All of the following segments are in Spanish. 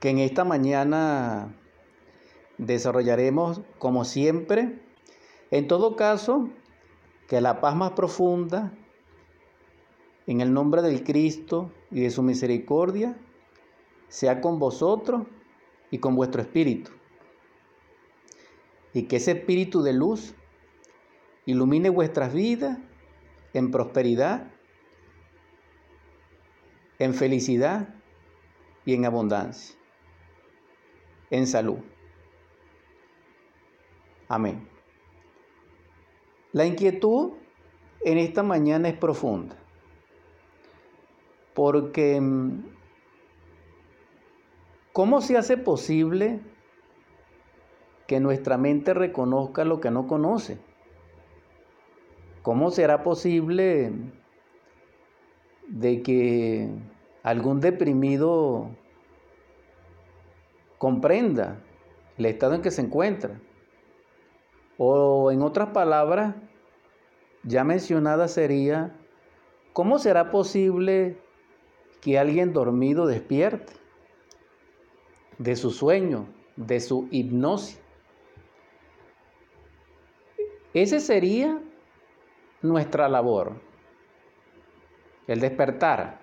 que en esta mañana desarrollaremos como siempre. En todo caso, que la paz más profunda, en el nombre del Cristo y de su misericordia, sea con vosotros y con vuestro espíritu. Y que ese espíritu de luz ilumine vuestras vidas en prosperidad, en felicidad y en abundancia, en salud. Amén. La inquietud en esta mañana es profunda, porque mm, ¿cómo se hace posible que nuestra mente reconozca lo que no conoce? ¿Cómo será posible de que algún deprimido comprenda el estado en que se encuentra? O en otras palabras, ya mencionada sería, ¿cómo será posible que alguien dormido despierte de su sueño, de su hipnosis? Ese sería nuestra labor, el despertar.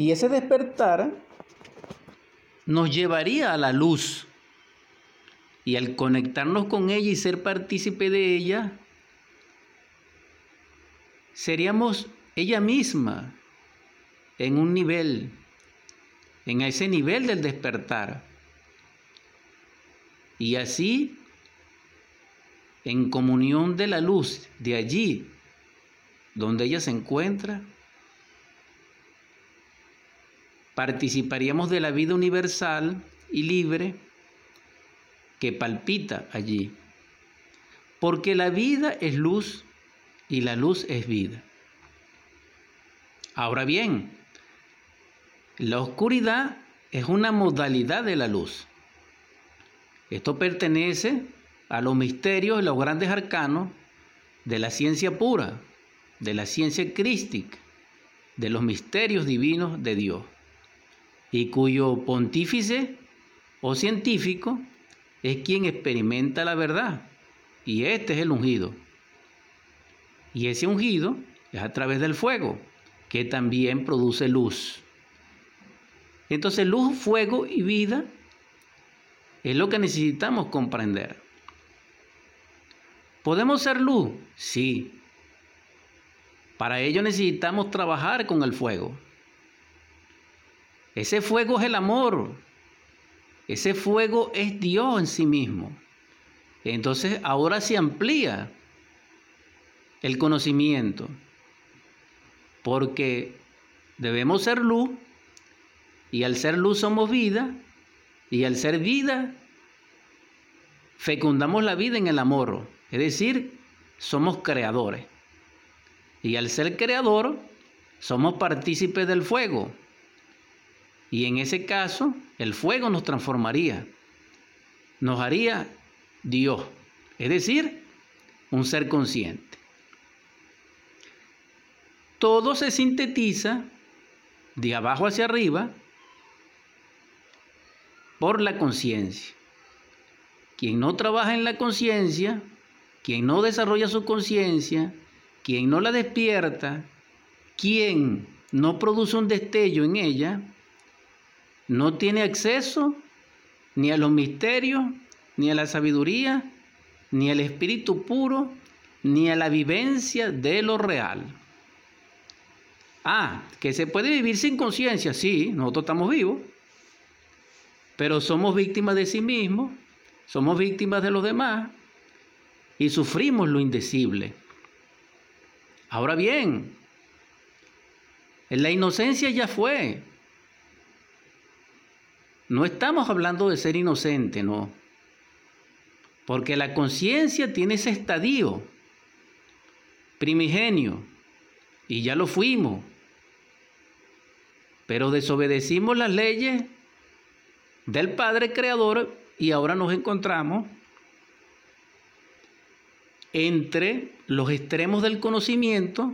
Y ese despertar nos llevaría a la luz. Y al conectarnos con ella y ser partícipe de ella, seríamos ella misma en un nivel, en ese nivel del despertar. Y así en comunión de la luz de allí donde ella se encuentra, participaríamos de la vida universal y libre que palpita allí. Porque la vida es luz y la luz es vida. Ahora bien, la oscuridad es una modalidad de la luz. Esto pertenece a los misterios y los grandes arcanos de la ciencia pura, de la ciencia crística, de los misterios divinos de Dios, y cuyo pontífice o científico es quien experimenta la verdad, y este es el ungido. Y ese ungido es a través del fuego, que también produce luz. Entonces luz, fuego y vida es lo que necesitamos comprender. ¿Podemos ser luz? Sí. Para ello necesitamos trabajar con el fuego. Ese fuego es el amor. Ese fuego es Dios en sí mismo. Entonces ahora se amplía el conocimiento. Porque debemos ser luz y al ser luz somos vida y al ser vida fecundamos la vida en el amor. Es decir, somos creadores. Y al ser creador, somos partícipes del fuego. Y en ese caso, el fuego nos transformaría. Nos haría Dios. Es decir, un ser consciente. Todo se sintetiza de abajo hacia arriba por la conciencia. Quien no trabaja en la conciencia quien no desarrolla su conciencia, quien no la despierta, quien no produce un destello en ella, no tiene acceso ni a los misterios, ni a la sabiduría, ni al espíritu puro, ni a la vivencia de lo real. Ah, que se puede vivir sin conciencia, sí, nosotros estamos vivos, pero somos víctimas de sí mismos, somos víctimas de los demás, y sufrimos lo indecible. Ahora bien, la inocencia ya fue. No estamos hablando de ser inocente, no. Porque la conciencia tiene ese estadio primigenio y ya lo fuimos. Pero desobedecimos las leyes del Padre Creador y ahora nos encontramos entre los extremos del conocimiento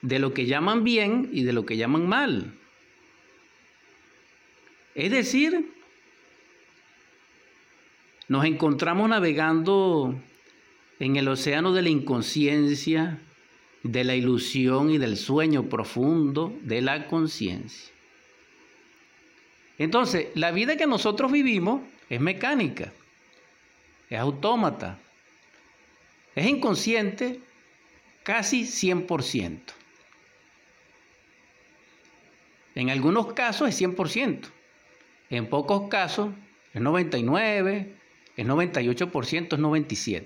de lo que llaman bien y de lo que llaman mal. Es decir, nos encontramos navegando en el océano de la inconsciencia, de la ilusión y del sueño profundo de la conciencia. Entonces, la vida que nosotros vivimos es mecánica, es autómata, es inconsciente casi 100%. En algunos casos es 100%, en pocos casos es 99, es 98%, es 97%.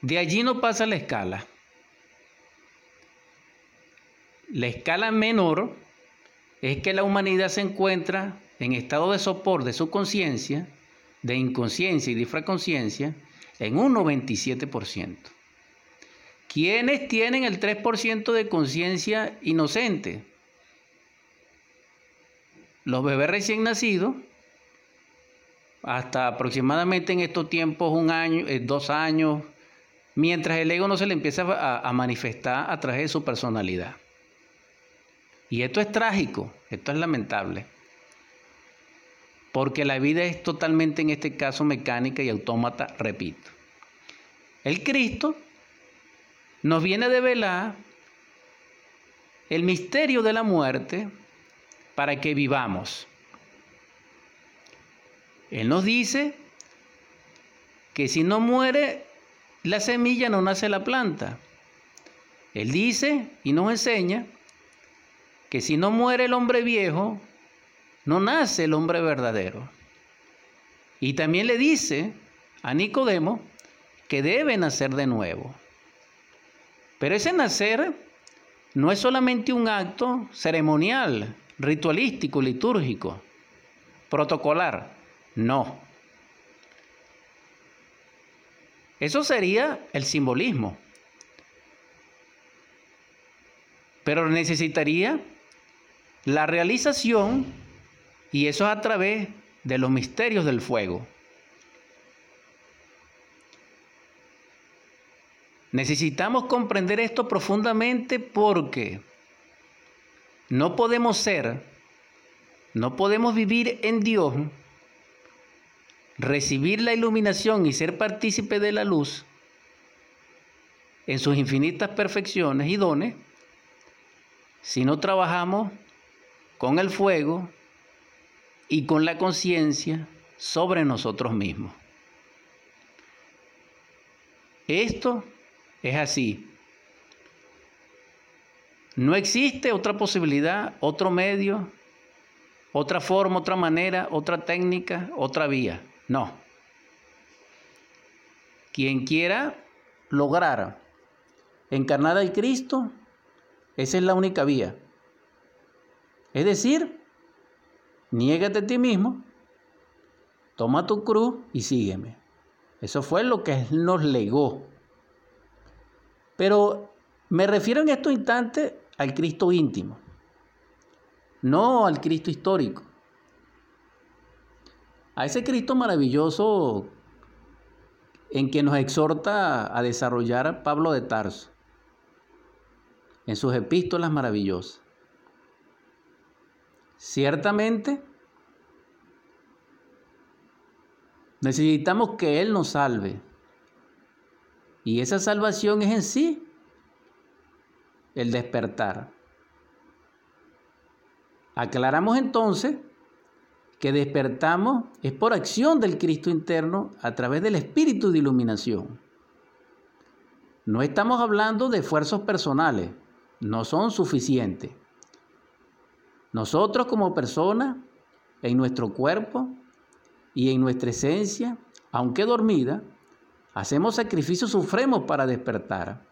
De allí no pasa la escala. La escala menor es que la humanidad se encuentra en estado de sopor de su conciencia, de inconsciencia y de infraconciencia, en un 97%. ¿Quiénes tienen el 3% de conciencia inocente? Los bebés recién nacidos, hasta aproximadamente en estos tiempos un año, eh, dos años, mientras el ego no se le empieza a, a manifestar a través de su personalidad. Y esto es trágico, esto es lamentable porque la vida es totalmente en este caso mecánica y autómata, repito. El Cristo nos viene a develar el misterio de la muerte para que vivamos. Él nos dice que si no muere la semilla no nace la planta. Él dice y nos enseña que si no muere el hombre viejo, no nace el hombre verdadero. Y también le dice a Nicodemo que debe nacer de nuevo. Pero ese nacer no es solamente un acto ceremonial, ritualístico, litúrgico, protocolar. No. Eso sería el simbolismo. Pero necesitaría la realización y eso es a través de los misterios del fuego. Necesitamos comprender esto profundamente porque no podemos ser, no podemos vivir en Dios, recibir la iluminación y ser partícipe de la luz en sus infinitas perfecciones y dones si no trabajamos con el fuego y con la conciencia sobre nosotros mismos. Esto es así. No existe otra posibilidad, otro medio, otra forma, otra manera, otra técnica, otra vía. No. Quien quiera lograr encarnar al Cristo, esa es la única vía. Es decir, niégate a ti mismo, toma tu cruz y sígueme. Eso fue lo que Él nos legó. Pero me refiero en estos instantes al Cristo íntimo, no al Cristo histórico. A ese Cristo maravilloso en que nos exhorta a desarrollar Pablo de Tarso en sus epístolas maravillosas. Ciertamente, necesitamos que Él nos salve. Y esa salvación es en sí el despertar. Aclaramos entonces que despertamos es por acción del Cristo interno a través del espíritu de iluminación. No estamos hablando de esfuerzos personales, no son suficientes. Nosotros como personas, en nuestro cuerpo y en nuestra esencia, aunque dormida, hacemos sacrificios, sufremos para despertar.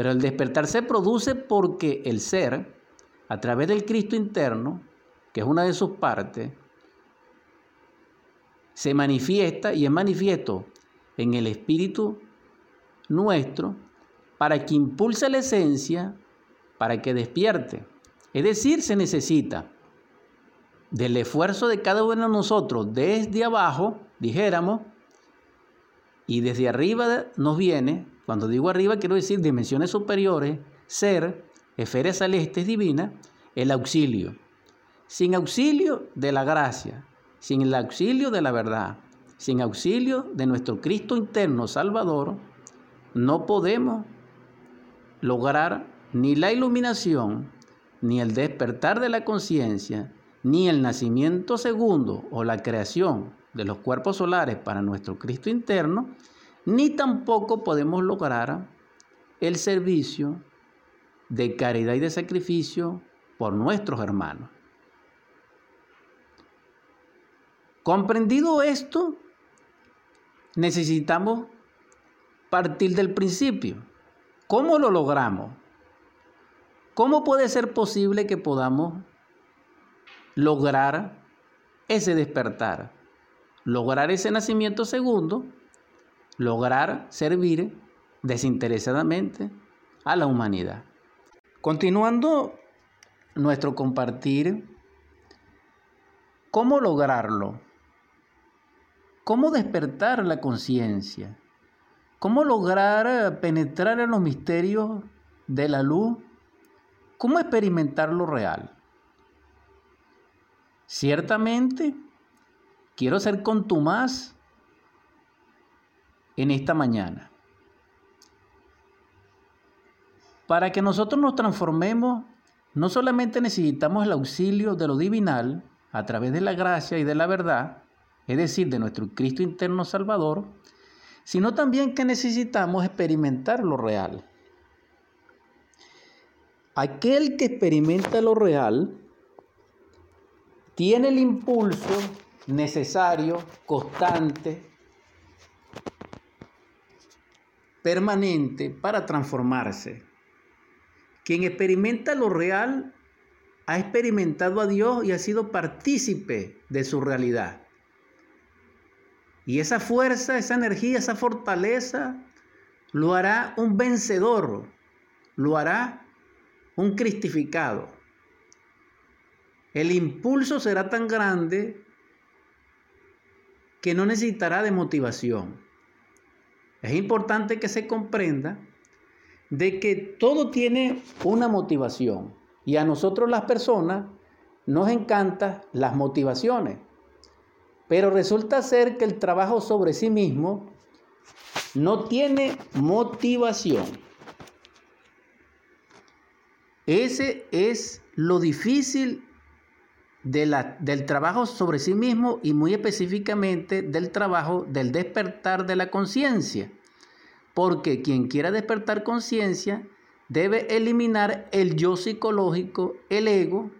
Pero el despertar se produce porque el ser, a través del Cristo interno, que es una de sus partes, se manifiesta y es manifiesto en el espíritu nuestro para que impulse la esencia, para que despierte. Es decir, se necesita del esfuerzo de cada uno de nosotros desde abajo, dijéramos, y desde arriba nos viene, cuando digo arriba quiero decir dimensiones superiores, ser, esferas celestes divinas, el auxilio. sin auxilio de la gracia, sin el auxilio de la verdad, sin auxilio de nuestro Cristo interno Salvador, no podemos lograr ni la iluminación, ni el despertar de la conciencia, ni el nacimiento segundo o la creación de los cuerpos solares para nuestro Cristo interno, ni tampoco podemos lograr el servicio de caridad y de sacrificio por nuestros hermanos. Comprendido esto, necesitamos partir del principio. ¿Cómo lo logramos? ¿Cómo puede ser posible que podamos lograr ese despertar? Lograr ese nacimiento segundo, lograr servir desinteresadamente a la humanidad. Continuando nuestro compartir, ¿cómo lograrlo? ¿Cómo despertar la conciencia? ¿Cómo lograr penetrar en los misterios de la luz? ¿Cómo experimentar lo real? Ciertamente, quiero ser contumaz en esta mañana. Para que nosotros nos transformemos, no solamente necesitamos el auxilio de lo divinal a través de la gracia y de la verdad, es decir, de nuestro Cristo interno Salvador, sino también que necesitamos experimentar lo real. Aquel que experimenta lo real tiene el impulso necesario, constante, permanente para transformarse. Quien experimenta lo real ha experimentado a Dios y ha sido partícipe de su realidad. Y esa fuerza, esa energía, esa fortaleza lo hará un vencedor, lo hará un cristificado. El impulso será tan grande que no necesitará de motivación. Es importante que se comprenda de que todo tiene una motivación y a nosotros las personas nos encantan las motivaciones. Pero resulta ser que el trabajo sobre sí mismo no tiene motivación. Ese es lo difícil del trabajo sobre sí mismo y muy específicamente del trabajo del despertar de la conciencia. Porque quien quiera despertar conciencia debe eliminar el yo psicológico, el ego,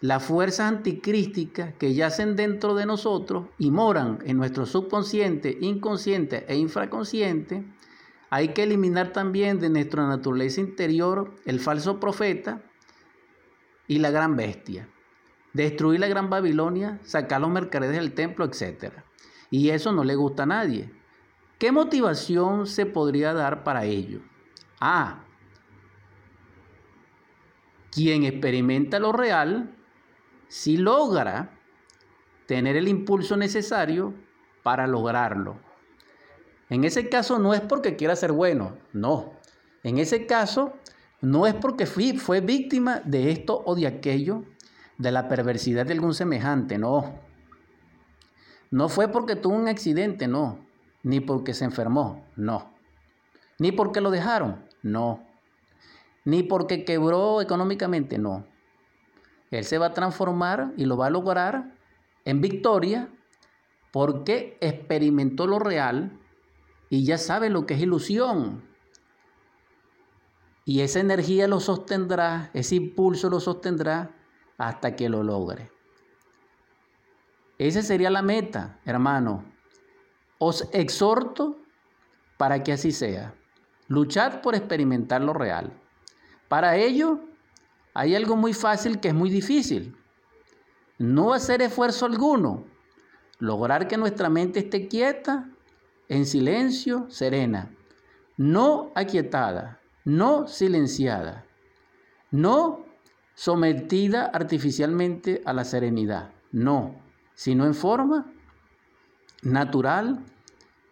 las fuerzas anticrísticas que yacen dentro de nosotros y moran en nuestro subconsciente, inconsciente e infraconsciente, hay que eliminar también de nuestra naturaleza interior el falso profeta y la gran bestia. Destruir la gran Babilonia, sacar los mercaderes del templo, etc. Y eso no le gusta a nadie. ¿Qué motivación se podría dar para ello? Ah, quien experimenta lo real, si logra tener el impulso necesario para lograrlo. En ese caso no es porque quiera ser bueno, no. En ese caso no es porque fue víctima de esto o de aquello, de la perversidad de algún semejante, no. No fue porque tuvo un accidente, no ni porque se enfermó, no. Ni porque lo dejaron, no. Ni porque quebró económicamente, no. Él se va a transformar y lo va a lograr en victoria porque experimentó lo real y ya sabe lo que es ilusión. Y esa energía lo sostendrá, ese impulso lo sostendrá hasta que lo logre. Esa sería la meta, hermano. Os exhorto para que así sea. Luchad por experimentar lo real. Para ello, hay algo muy fácil que es muy difícil. No hacer esfuerzo alguno. Lograr que nuestra mente esté quieta, en silencio, serena. No aquietada, no silenciada. No sometida artificialmente a la serenidad. No, sino en forma natural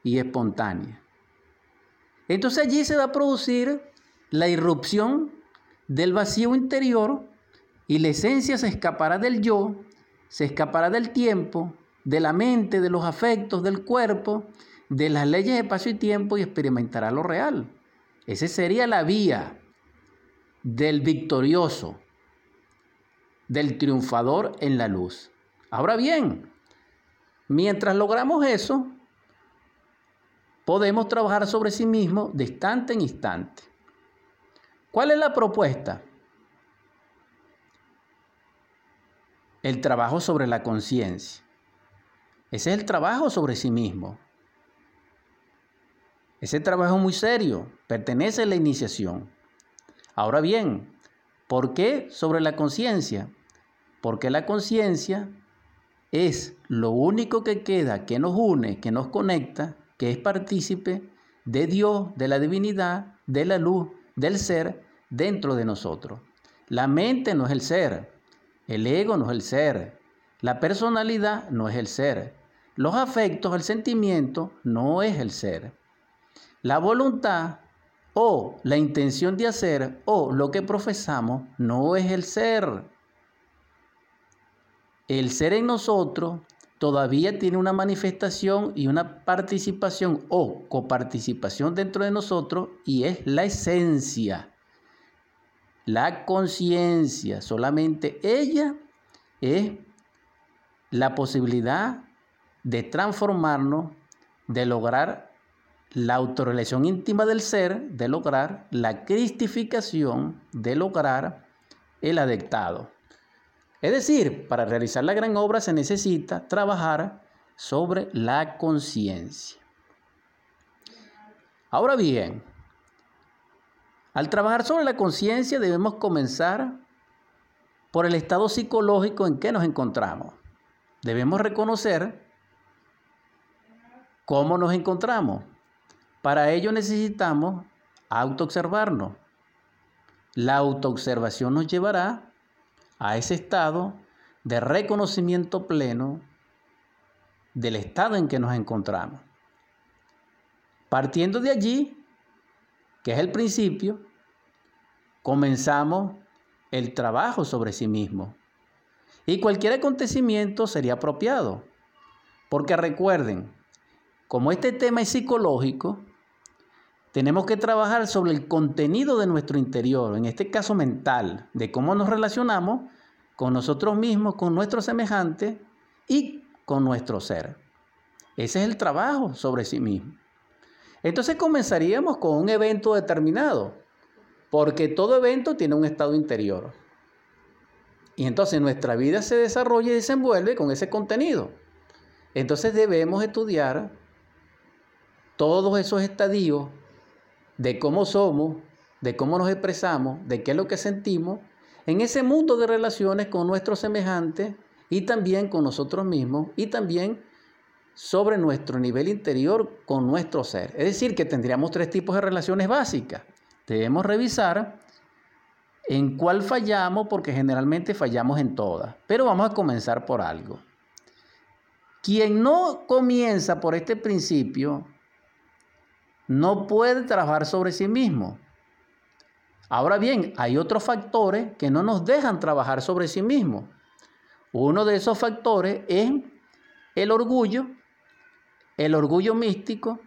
y espontánea. Entonces allí se va a producir la irrupción del vacío interior Y la esencia se escapará del yo, se escapará del tiempo, de la mente, de los afectos, del cuerpo, de las leyes de espacio y tiempo y experimentará lo real. Esa sería la vía del victorioso, del triunfador en la luz. Ahora bien, mientras logramos eso, podemos trabajar sobre sí mismo de instante en instante. ¿Cuál es la propuesta? El trabajo sobre la conciencia. Ese es el trabajo sobre sí mismo. Ese trabajo es muy serio, pertenece a la iniciación. Ahora bien, ¿por qué sobre la conciencia? Porque la conciencia es lo único que queda, que nos une, que nos conecta, que es partícipe de Dios, de la divinidad, de la luz, del ser dentro de nosotros. La mente no es el ser, el ego no es el ser, la personalidad no es el ser, los afectos, el sentimiento no es el ser. La voluntad o la intención de hacer o lo que profesamos no es el ser. El ser en nosotros todavía tiene una manifestación y una participación o coparticipación dentro de nosotros y es la esencia, la conciencia. Solamente ella es la posibilidad de transformarnos, de lograr la autorrelación íntima del ser, de lograr la cristificación, de lograr el adectado. Es decir, para realizar la gran obra se necesita trabajar sobre la conciencia. Ahora bien, al trabajar sobre la conciencia debemos comenzar por el estado psicológico en que nos encontramos. Debemos reconocer ¿Cómo nos encontramos? Para ello necesitamos autoobservarnos. La autoobservación nos llevará a ese estado de reconocimiento pleno del estado en que nos encontramos. Partiendo de allí, que es el principio, comenzamos el trabajo sobre sí mismo. Y cualquier acontecimiento sería apropiado. Porque recuerden, como este tema es psicológico, tenemos que trabajar sobre el contenido de nuestro interior, en este caso mental, de cómo nos relacionamos con nosotros mismos, con nuestros semejantes y con nuestro ser. Ese es el trabajo sobre sí mismo. Entonces comenzaríamos con un evento determinado, porque todo evento tiene un estado interior. Y entonces nuestra vida se desarrolla y desenvuelve con ese contenido. Entonces debemos estudiar todos esos estadios de cómo somos, de cómo nos expresamos, de qué es lo que sentimos, en ese mundo de relaciones con nuestros semejantes y también con nosotros mismos y también sobre nuestro nivel interior con nuestro ser. Es decir, que tendríamos tres tipos de relaciones básicas. Debemos revisar en cuál fallamos porque generalmente fallamos en todas. Pero vamos a comenzar por algo. Quien no comienza por este principio no puede trabajar sobre sí mismo. Ahora bien, hay otros factores que no nos dejan trabajar sobre sí mismo. Uno de esos factores es el orgullo, el orgullo místico,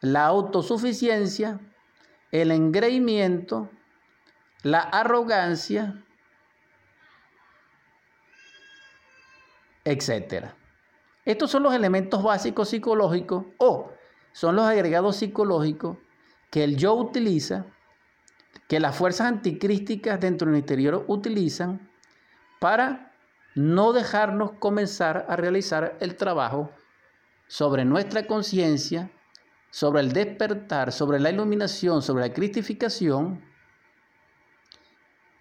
la autosuficiencia, el engreimiento, la arrogancia, etc. Estos son los elementos básicos psicológicos o son los agregados psicológicos que el yo utiliza, que las fuerzas anticrísticas dentro del interior utilizan para no dejarnos comenzar a realizar el trabajo sobre nuestra conciencia, sobre el despertar, sobre la iluminación, sobre la cristificación,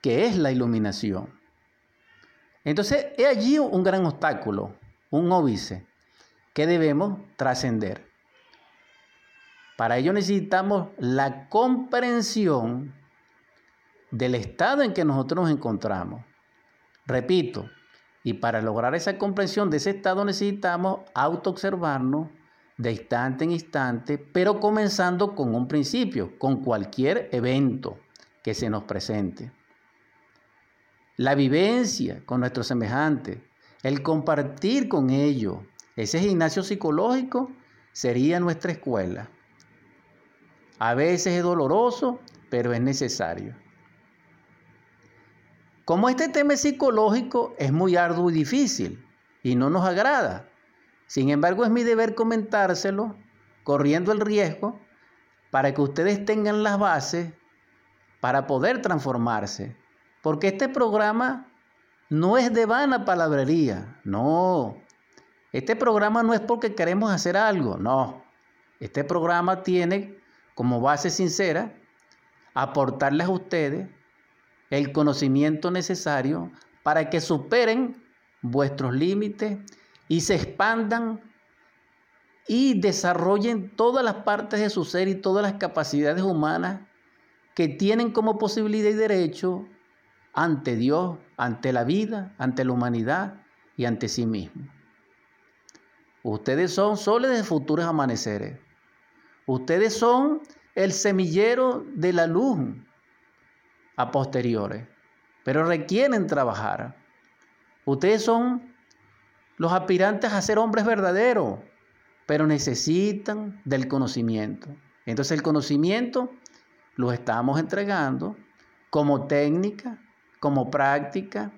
que es la iluminación. Entonces, es allí un gran obstáculo, un óbice, que debemos trascender. Para ello necesitamos la comprensión del estado en que nosotros nos encontramos. Repito, y para lograr esa comprensión de ese estado necesitamos autoobservarnos de instante en instante, pero comenzando con un principio, con cualquier evento que se nos presente. la vivencia con nuestros semejantes, el compartir con ellos. Ese gimnasio psicológico sería nuestra escuela. A veces es doloroso, pero es necesario. Como este tema psicológico es muy arduo y difícil y no nos agrada, sin embargo es mi deber comentárselo corriendo el riesgo para que ustedes tengan las bases para poder transformarse. Porque este programa no es de vana palabrería, no. Este programa no es porque queremos hacer algo, no. Este programa tiene como base sincera aportarles a ustedes el conocimiento necesario para que superen vuestros límites y se expandan y desarrollen todas las partes de su ser y todas las capacidades humanas que tienen como posibilidad y derecho ante Dios, ante la vida, ante la humanidad y ante sí mismo. Ustedes son soles de futuros amaneceres. Ustedes son el semillero de la luz a posteriores, pero requieren trabajar. Ustedes son los aspirantes a ser hombres verdaderos, pero necesitan del conocimiento. Entonces el conocimiento lo estamos entregando como técnica, como práctica,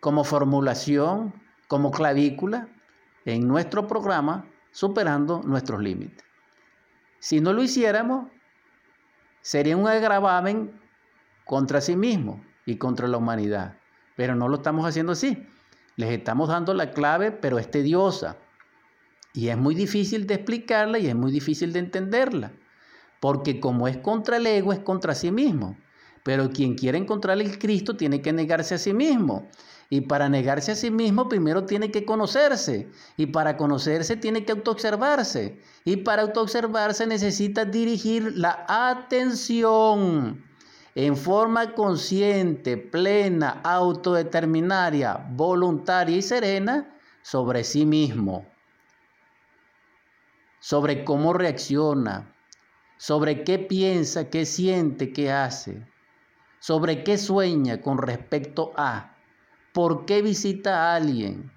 como formulación, como clavícula en nuestro programa, superando nuestros límites. Si no lo hiciéramos, sería un agravamen contra sí mismo y contra la humanidad. Pero no lo estamos haciendo así. Les estamos dando la clave, pero es tediosa. Y es muy difícil de explicarla y es muy difícil de entenderla. Porque como es contra el ego, es contra sí mismo. Pero quien quiere encontrar el Cristo tiene que negarse a sí mismo. Y para negarse a sí mismo primero tiene que conocerse. Y para conocerse tiene que autoobservarse. Y para autoobservarse necesita dirigir la atención en forma consciente, plena, autodeterminaria, voluntaria y serena sobre sí mismo. Sobre cómo reacciona, sobre qué piensa, qué siente, qué hace, sobre qué sueña con respecto a por qué visita a alguien.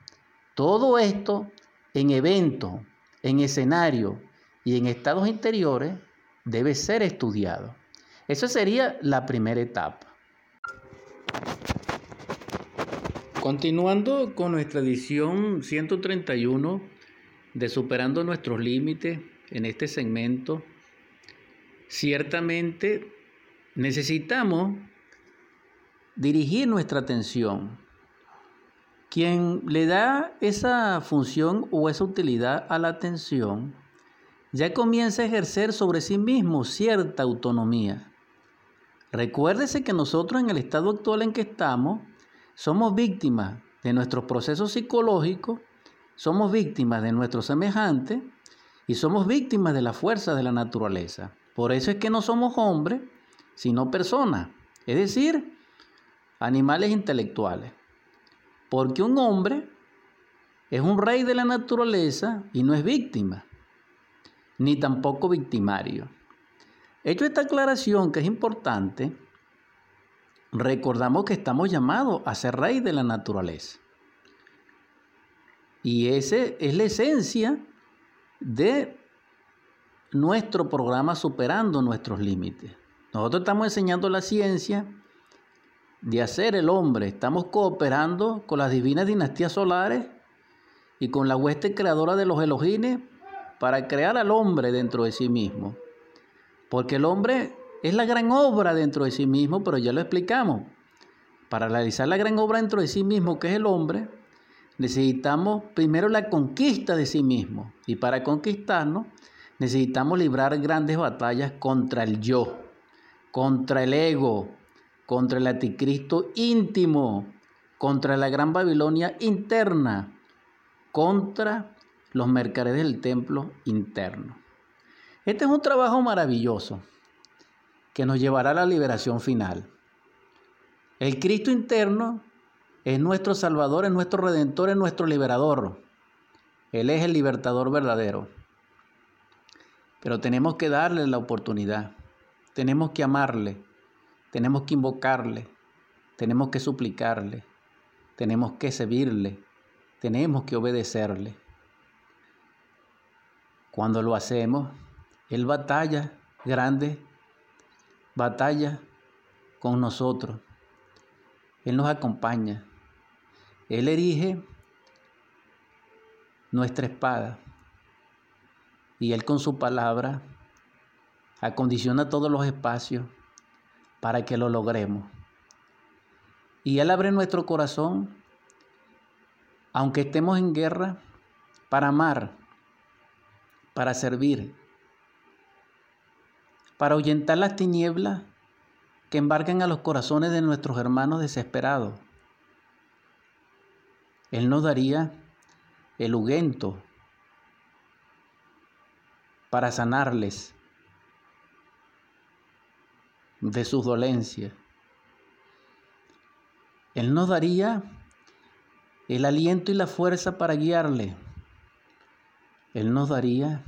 Todo esto en eventos, en escenario y en estados interiores debe ser estudiado. Esa sería la primera etapa. Continuando con nuestra edición 131 de Superando nuestros Límites en este segmento, ciertamente necesitamos dirigir nuestra atención quien le da esa función o esa utilidad a la atención ya comienza a ejercer sobre sí mismo cierta autonomía. Recuérdese que nosotros en el estado actual en que estamos somos víctimas de nuestros procesos psicológicos, somos víctimas de nuestros semejantes y somos víctimas de la fuerza de la naturaleza. Por eso es que no somos hombres, sino personas, es decir, animales intelectuales. Porque un hombre es un rey de la naturaleza y no es víctima, ni tampoco victimario. Hecho esta aclaración que es importante, recordamos que estamos llamados a ser rey de la naturaleza. Y esa es la esencia de nuestro programa Superando nuestros límites. Nosotros estamos enseñando la ciencia de hacer el hombre. Estamos cooperando con las divinas dinastías solares y con la hueste creadora de los Elohines para crear al hombre dentro de sí mismo. Porque el hombre es la gran obra dentro de sí mismo, pero ya lo explicamos. Para realizar la gran obra dentro de sí mismo, que es el hombre, necesitamos primero la conquista de sí mismo. Y para conquistarnos, necesitamos librar grandes batallas contra el yo, contra el ego, contra el anticristo íntimo, contra la gran Babilonia interna, contra los mercaderes del templo interno. Este es un trabajo maravilloso que nos llevará a la liberación final. El Cristo interno es nuestro Salvador, es nuestro Redentor, es nuestro Liberador. Él es el libertador verdadero. Pero tenemos que darle la oportunidad, tenemos que amarle, tenemos que invocarle, tenemos que suplicarle, tenemos que servirle, tenemos que obedecerle. Cuando lo hacemos, Él batalla grande, batalla con nosotros. Él nos acompaña. Él erige nuestra espada. Y Él con su palabra acondiciona todos los espacios para que lo logremos. Y Él abre nuestro corazón, aunque estemos en guerra, para amar, para servir, para ahuyentar las tinieblas que embarcan a los corazones de nuestros hermanos desesperados. Él nos daría el ungüento para sanarles de sus dolencias. Él nos daría el aliento y la fuerza para guiarle. Él nos daría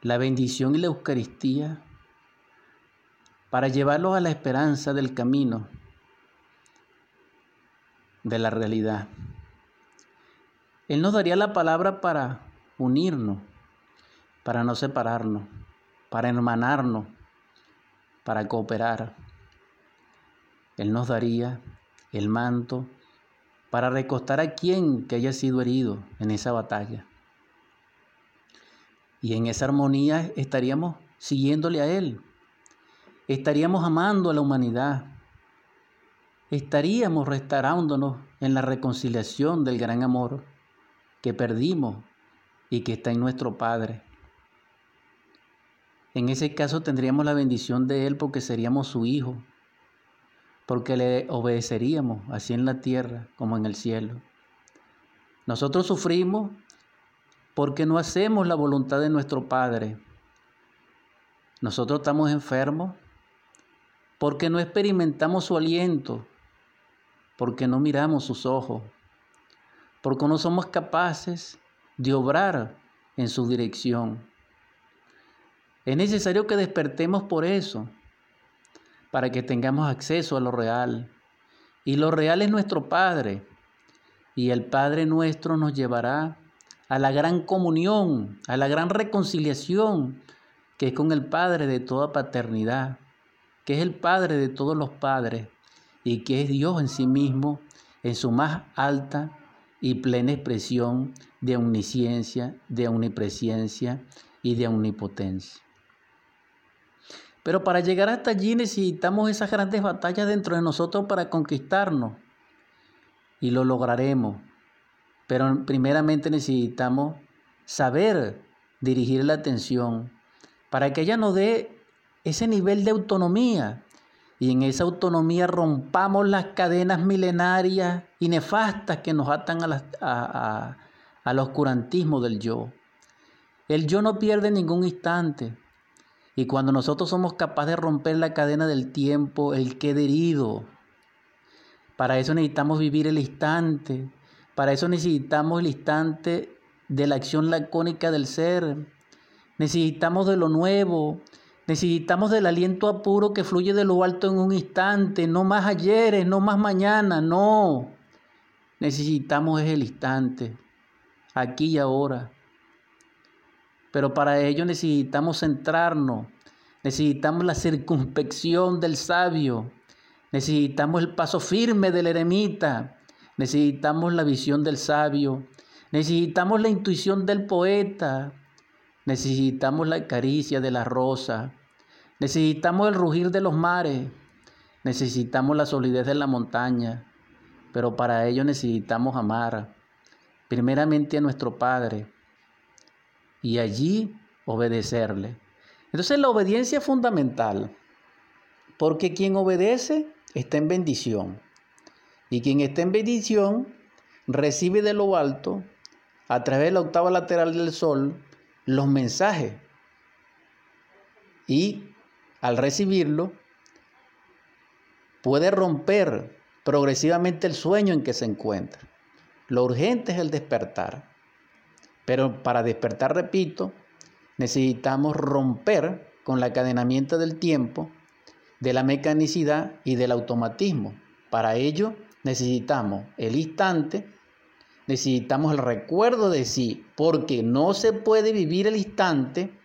la bendición y la Eucaristía para llevarlos a la esperanza del camino, de la realidad. Él nos daría la palabra para unirnos, para no separarnos, para hermanarnos, para cooperar. Él nos daría el manto para recostar a quien que haya sido herido en esa batalla. Y en esa armonía estaríamos siguiéndole a Él. Estaríamos amando a la humanidad. Estaríamos restaurándonos en la reconciliación del gran amor que perdimos y que está en nuestro Padre. En ese caso tendríamos la bendición de Él porque seríamos su Hijo, porque le obedeceríamos así en la tierra como en el cielo. Nosotros sufrimos porque no hacemos la voluntad de nuestro Padre. Nosotros estamos enfermos porque no experimentamos su aliento, porque no miramos sus ojos, porque no somos capaces de obrar en su dirección. Es necesario que despertemos por eso, para que tengamos acceso a lo real. Y lo real es nuestro Padre. Y el Padre nuestro nos llevará a la gran comunión, a la gran reconciliación que es con el Padre de toda paternidad, que es el Padre de todos los padres y que es Dios en sí mismo en su más alta y plena expresión de omnisciencia, de omnipresencia y de omnipotencia. Pero para llegar hasta allí necesitamos esas grandes batallas dentro de nosotros para conquistarnos. Y lo lograremos. Pero primeramente necesitamos saber dirigir la atención para que ella nos dé ese nivel de autonomía y en esa autonomía rompamos las cadenas milenarias y nefastas que nos atan a al oscurantismo del yo. El yo no pierde ningún instante. Y cuando nosotros somos capaces de romper la cadena del tiempo, el queda herido. Para eso necesitamos vivir el instante. Para eso necesitamos el instante de la acción lacónica del ser. Necesitamos de lo nuevo, Necesitamos del aliento apuro que fluye de lo alto en un instante, no más ayer, no más mañana, no. Necesitamos el instante, aquí y ahora. Pero para ello necesitamos centrarnos, necesitamos la circunspección del sabio, necesitamos el paso firme del eremita, necesitamos la visión del sabio, necesitamos la intuición del poeta, Necesitamos la caricia de la rosa. Necesitamos el rugir de los mares. Necesitamos la solidez de la montaña. Pero para ello necesitamos amar primeramente a nuestro Padre y allí obedecerle. Entonces la obediencia es fundamental, porque quien obedece está en bendición. Y quien está en bendición recibe de lo alto, a través de la octava lateral del sol, los mensajes y al recibirlo puede romper progresivamente el sueño en que se encuentra. Lo urgente es el despertar. Pero para despertar, repito, necesitamos romper con la cadenamiento del tiempo de la mecanicidad y del automatismo. Para ello necesitamos el instante, necesitamos el recuerdo de sí, porque no se puede vivir el instante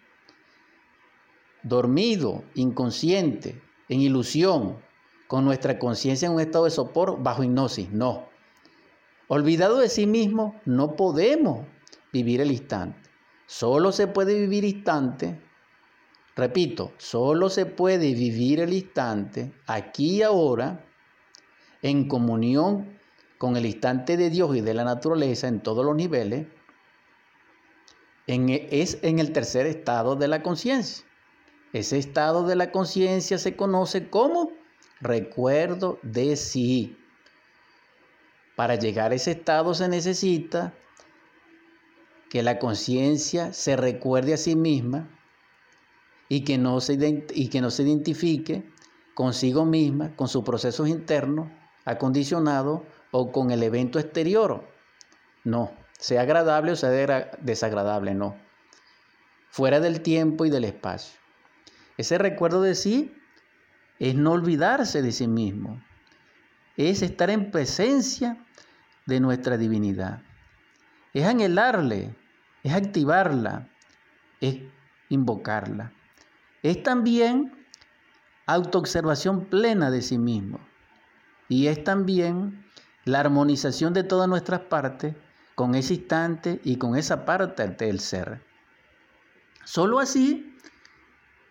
dormido, inconsciente, en ilusión, con nuestra conciencia en un estado de sopor bajo hipnosis. No. Olvidado de sí mismo, no podemos vivir el instante. Solo se puede vivir instante, repito, solo se puede vivir el instante aquí y ahora en comunión con el instante de Dios y de la naturaleza en todos los niveles, e, es en el tercer estado de la conciencia. Ese estado de la conciencia se conoce como recuerdo de sí. Para llegar a ese estado se necesita que la conciencia se recuerde a sí misma y que, no se identifique consigo misma, con sus procesos internos, acondicionados o con el evento exterior. No, sea agradable o sea desagradable, no. Fuera del tiempo y del espacio. Ese recuerdo de sí es no olvidarse de sí mismo, es estar en presencia de nuestra divinidad, es anhelarle, es activarla, es invocarla. Es también autoobservación plena de sí mismo y es también la armonización de todas nuestras partes con ese instante y con esa parte del ser. Solo así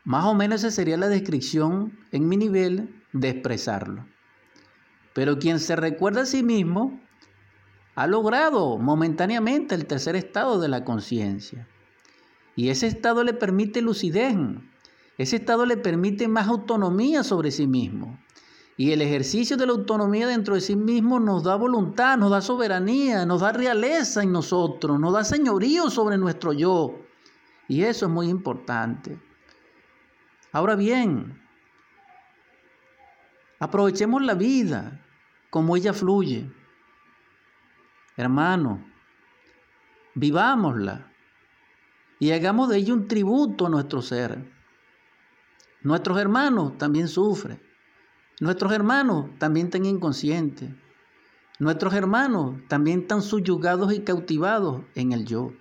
más o menos esa sería la descripción en mi nivel de expresarlo. Pero quien se recuerda a sí mismo ha logrado momentáneamente el tercer estado de la conciencia. Y ese estado le permite lucidez, ese estado le permite más autonomía sobre sí mismo. Y el ejercicio de la autonomía dentro de sí mismo nos da voluntad, nos da soberanía, nos da realeza en nosotros, nos da señorío sobre nuestro yo. Y eso es muy importante. Ahora bien, aprovechemos la vida como ella fluye. Hermano, vivámosla y hagamos de ella un tributo a nuestro ser. Nuestros hermanos también sufren. Nuestros hermanos también están inconscientes. Nuestros hermanos también están subyugados y cautivados en el yo.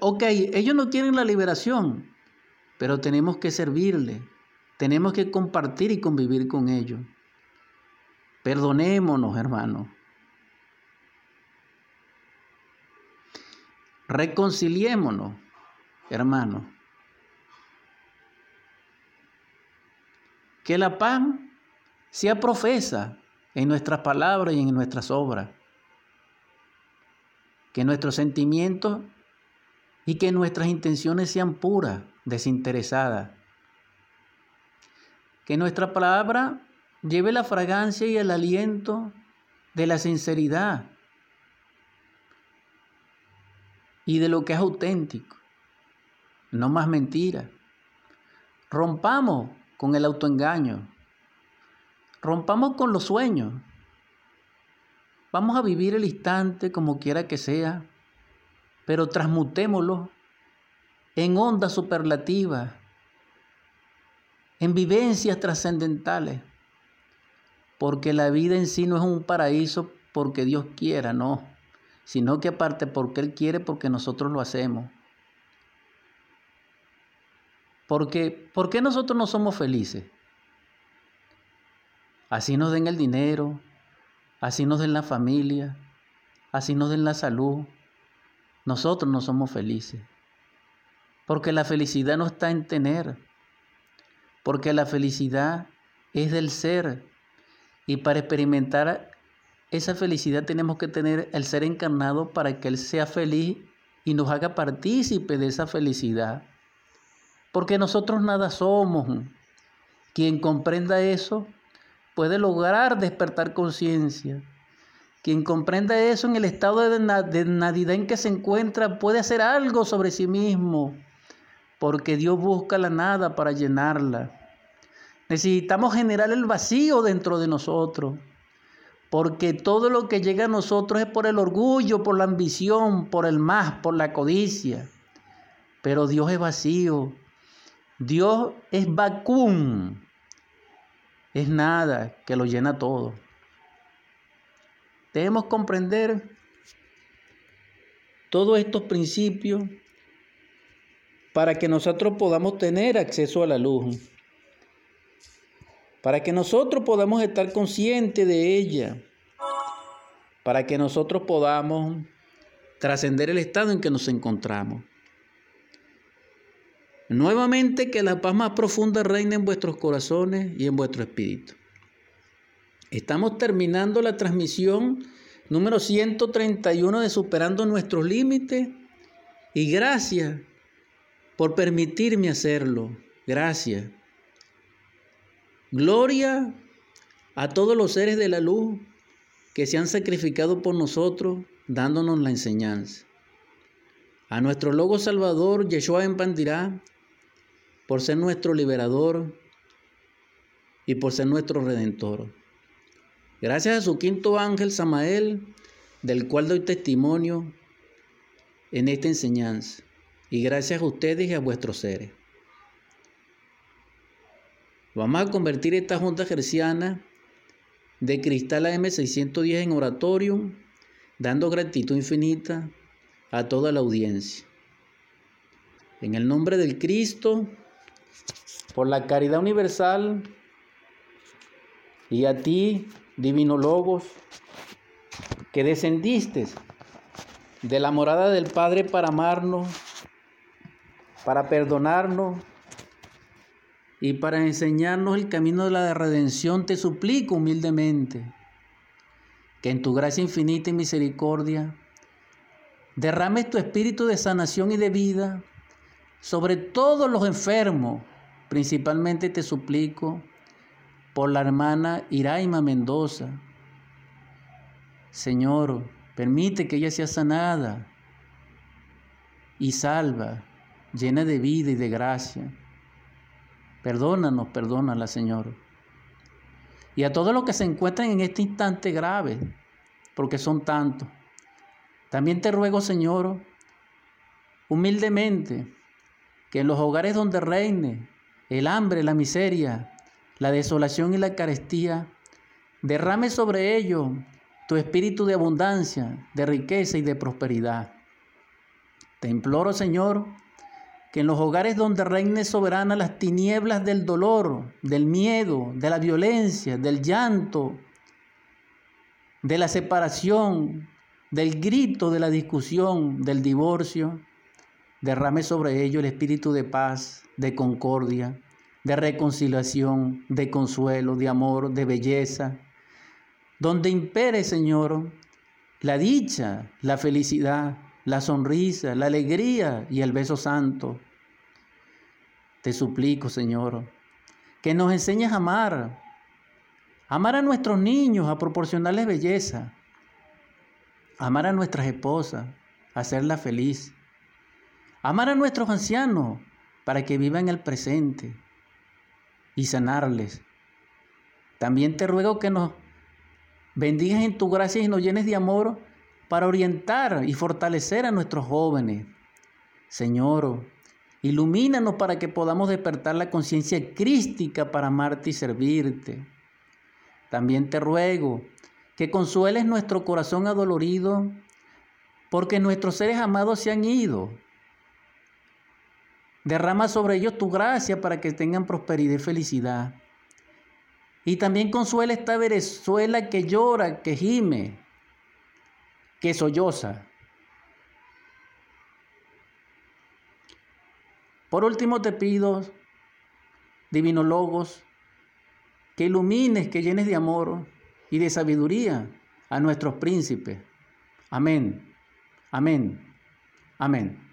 Ok, ellos no quieren la liberación, pero tenemos que servirle, tenemos que compartir y convivir con ellos. Perdonémonos, hermanos. Reconciliémonos, hermanos. Que la paz sea profesa en nuestras palabras y en nuestras obras. Que nuestros sentimientos y que nuestras intenciones sean puras desinteresada. Que nuestra palabra lleve la fragancia y el aliento de la sinceridad y de lo que es auténtico. No más mentira. Rompamos con el autoengaño. Rompamos con los sueños. Vamos a vivir el instante como quiera que sea, pero transmutémoslo en ondas superlativas, en vivencias trascendentales, porque la vida en sí no es un paraíso porque Dios quiera, no, sino que aparte porque Él quiere, porque nosotros lo hacemos. Porque, ¿Por qué nosotros no somos felices? Así nos den el dinero, así nos den la familia, así nos den la salud. Nosotros no somos felices. Porque la felicidad no está en tener, porque la felicidad es del ser. Y para experimentar esa felicidad tenemos que tener el ser encarnado para que Él sea feliz y nos haga partícipe de esa felicidad. Porque nosotros nada somos. Quien comprenda eso puede lograr despertar conciencia. Quien comprenda eso en el estado de, nadidad en que se encuentra puede hacer algo sobre sí mismo porque Dios busca la nada para llenarla. Necesitamos generar el vacío dentro de nosotros, porque todo lo que llega a nosotros es por el orgullo, por la ambición, por el más, por la codicia. Pero Dios es vacío. Dios es vacún, es nada que lo llena todo. Debemos comprender todos estos principios para que nosotros podamos tener acceso a la luz, para que nosotros podamos estar conscientes de ella, para que nosotros podamos trascender el estado en que nos encontramos. Nuevamente que la paz más profunda reine en vuestros corazones y en vuestro espíritu. Estamos terminando la transmisión número 131 de Superando nuestros límites y gracias por permitirme hacerlo. Gracias. Gloria a todos los seres de la luz que se han sacrificado por nosotros dándonos la enseñanza. A nuestro Logo Salvador, Yeshua en Pandirá, por ser nuestro liberador y por ser nuestro redentor. Gracias a su quinto ángel Samael, del cual doy testimonio en esta enseñanza. Y gracias a ustedes y a vuestros seres. Vamos a convertir esta junta gerciana de cristal AM610 en oratorio, dando gratitud infinita a toda la audiencia. En el nombre del Cristo, por la caridad universal y a ti, divino Logos, que descendiste de la morada del Padre para amarnos, para perdonarnos y para enseñarnos el camino de la redención, te suplico humildemente que en tu gracia infinita y misericordia derrames tu espíritu de sanación y de vida sobre todos los enfermos. Principalmente te suplico por la hermana Iraima Mendoza. Señor, permite que ella sea sanada y salva, llena de vida y de gracia. Perdónanos, perdónala, Señor. Y a todos los que se encuentran en este instante grave, porque son tantos. También te ruego, Señor, humildemente, que en los hogares donde reine el hambre, la miseria, la desolación y la carestía, derrame sobre ellos tu espíritu de abundancia, de riqueza y de prosperidad. Te imploro, Señor, que en los hogares donde reine soberana las tinieblas del dolor, del miedo, de la violencia, del llanto, de la separación, del grito, de la discusión, del divorcio, derrame sobre ello el espíritu de paz, de concordia, de reconciliación, de consuelo, de amor, de belleza, donde impere, Señor, la dicha, la felicidad, la sonrisa, la alegría y el beso santo. Te suplico, Señor, que nos enseñes a amar, amar a nuestros niños, a proporcionarles belleza, amar a nuestras esposas, hacerlas feliz, amar a nuestros ancianos para que vivan el presente y sanarles. También te ruego que nos bendigas en tu gracia y nos llenes de amor para orientar y fortalecer a nuestros jóvenes. Señor, ilumínanos para que podamos despertar la conciencia crística para amarte y servirte. También te ruego que consueles nuestro corazón adolorido porque nuestros seres amados se han ido. Derrama sobre ellos tu gracia para que tengan prosperidad y felicidad. Y también consuela esta Venezuela que llora, que gime, que solloza. Por último te pido, divino Logos, que ilumines, que llenes de amor y de sabiduría a nuestros príncipes. Amén, amén, amén.